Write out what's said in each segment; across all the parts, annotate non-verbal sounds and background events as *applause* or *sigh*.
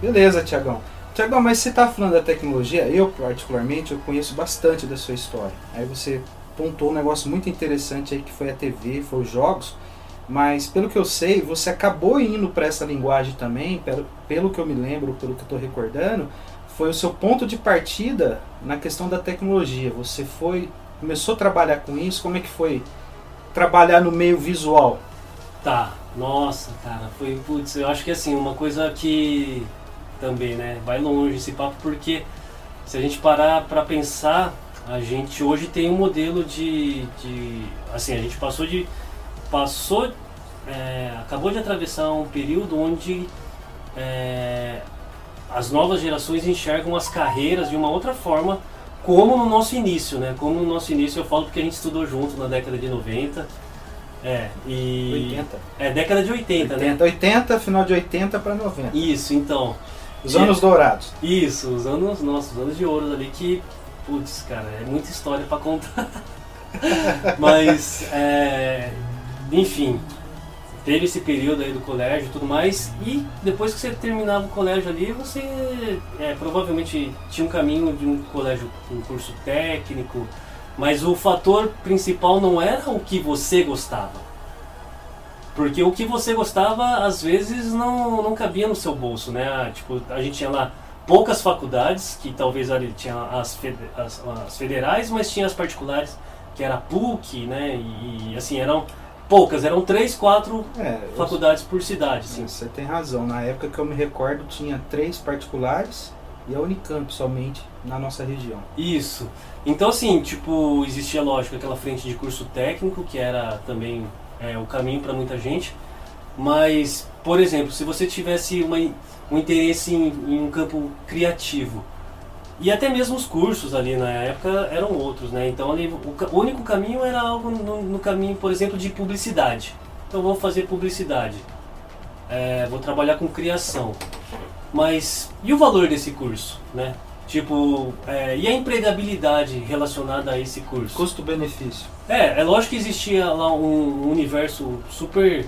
Beleza, Tiagão. Tiagão, mas você está falando da tecnologia, eu particularmente, eu conheço bastante da sua história. Aí você pontuou um negócio muito interessante aí que foi a TV, foi os jogos. Mas pelo que eu sei, você acabou indo para essa linguagem também, pelo, pelo que eu me lembro, pelo que eu estou recordando, foi o seu ponto de partida na questão da tecnologia. Você foi, começou a trabalhar com isso, como é que foi trabalhar no meio visual? Tá, nossa, cara, foi, putz, eu acho que assim, uma coisa que também, né, vai longe esse papo, porque se a gente parar para pensar, a gente hoje tem um modelo de, de assim, a gente passou de, passou, é, acabou de atravessar um período onde é, as novas gerações enxergam as carreiras de uma outra forma, como no nosso início, né, como no nosso início, eu falo porque a gente estudou junto na década de 90, é, e... 80. É, década de 80, 80 né? 80, final de 80 para 90. Isso, então. Os anos dourados. Isso, os anos, nossos anos de ouro ali que, putz, cara, é muita história para contar. *laughs* Mas, é, enfim, teve esse período aí do colégio e tudo mais, e depois que você terminava o colégio ali, você é, provavelmente tinha um caminho de um colégio, um curso técnico, mas o fator principal não era o que você gostava. Porque o que você gostava, às vezes, não, não cabia no seu bolso, né? Tipo, a gente tinha lá poucas faculdades, que talvez ali tinha as, as, as federais, mas tinha as particulares, que era a PUC, né? E, assim, eram poucas, eram três, quatro é, faculdades por cidade. Assim. Você tem razão. Na época que eu me recordo, tinha três particulares e a Unicamp somente na nossa região. Isso. Então, assim, tipo, existia, lógico, aquela frente de curso técnico, que era também é, o caminho para muita gente. Mas, por exemplo, se você tivesse uma, um interesse em, em, um campo criativo, e até mesmo os cursos ali na época eram outros, né? Então, ali, o, o único caminho era algo no, no, caminho, por exemplo, de publicidade. Então, vou fazer publicidade. É, vou trabalhar com criação. Mas, e o valor desse curso, né? Tipo, é, e a empregabilidade relacionada a esse curso? Custo-benefício. É, é lógico que existia lá um universo super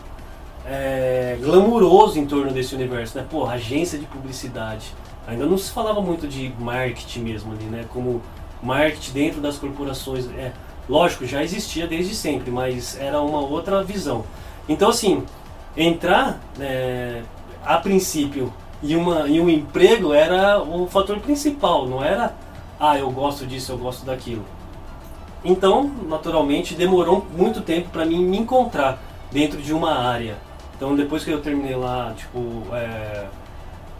é, glamuroso em torno desse universo, né? Pô, agência de publicidade. Ainda não se falava muito de marketing mesmo ali, né? Como marketing dentro das corporações. É, lógico, já existia desde sempre, mas era uma outra visão. Então, assim, entrar, é, a princípio, e, uma, e um emprego era o fator principal, não era, ah, eu gosto disso, eu gosto daquilo. Então, naturalmente, demorou muito tempo para mim me encontrar dentro de uma área. Então, depois que eu terminei lá, tipo, é,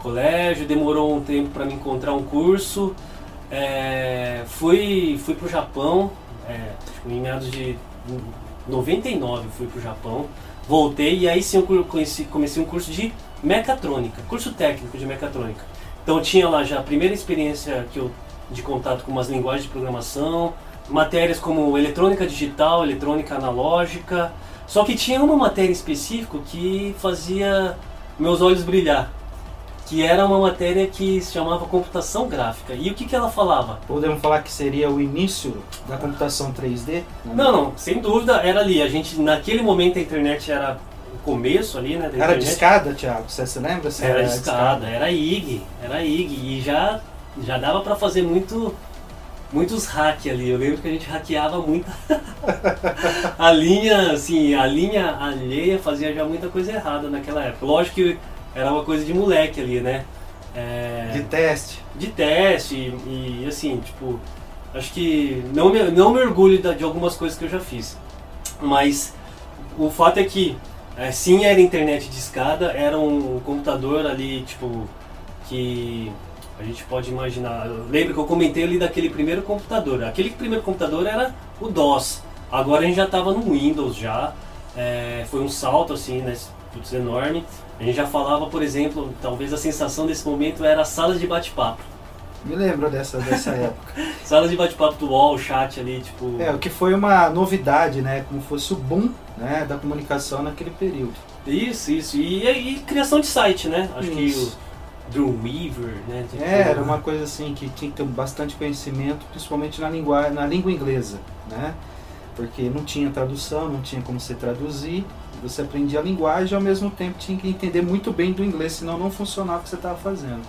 colégio, demorou um tempo para me encontrar um curso. É, fui, fui pro Japão, é, tipo, em meados de 99 fui pro Japão. Voltei e aí sim eu conheci, comecei um curso de mecatrônica, curso técnico de mecatrônica. Então tinha lá já a primeira experiência que eu de contato com umas linguagens de programação, matérias como eletrônica digital, eletrônica analógica. Só que tinha uma matéria específica que fazia meus olhos brilhar, que era uma matéria que se chamava computação gráfica. E o que, que ela falava? Podemos falar que seria o início da computação 3D? Não, não, sem dúvida era ali. A gente naquele momento a internet era começo ali, né? era discada, Thiago? Você se lembra? Era, era discada, era IG, era IG. E já, já dava para fazer muito muitos hack ali. Eu lembro que a gente hackeava muito *laughs* a linha, assim, a linha alheia fazia já muita coisa errada naquela época. Lógico que era uma coisa de moleque ali, né? É, de teste. De teste e, e, assim, tipo, acho que não me, não me orgulho de algumas coisas que eu já fiz. Mas o fato é que sim, era internet de escada, era um computador ali, tipo, que a gente pode imaginar. Lembra que eu comentei ali daquele primeiro computador. Aquele primeiro computador era o DOS. Agora a gente já estava no Windows já. É, foi um salto assim, né? Putz, enorme. A gente já falava, por exemplo, talvez a sensação desse momento era salas de bate-papo. Me lembro dessa, dessa *laughs* época. Salas de bate-papo do UOL, chat ali, tipo. É, o que foi uma novidade, né? Como fosse o boom né, da comunicação naquele período. Isso, isso. E, e criação de site, né? Acho isso. que o Dreamweaver, né? Tipo, é, era uma coisa assim que tinha que ter bastante conhecimento, principalmente na língua, na língua inglesa, né? Porque não tinha tradução, não tinha como se traduzir Você aprendia a linguagem e ao mesmo tempo tinha que entender muito bem do inglês, senão não funcionava o que você estava fazendo.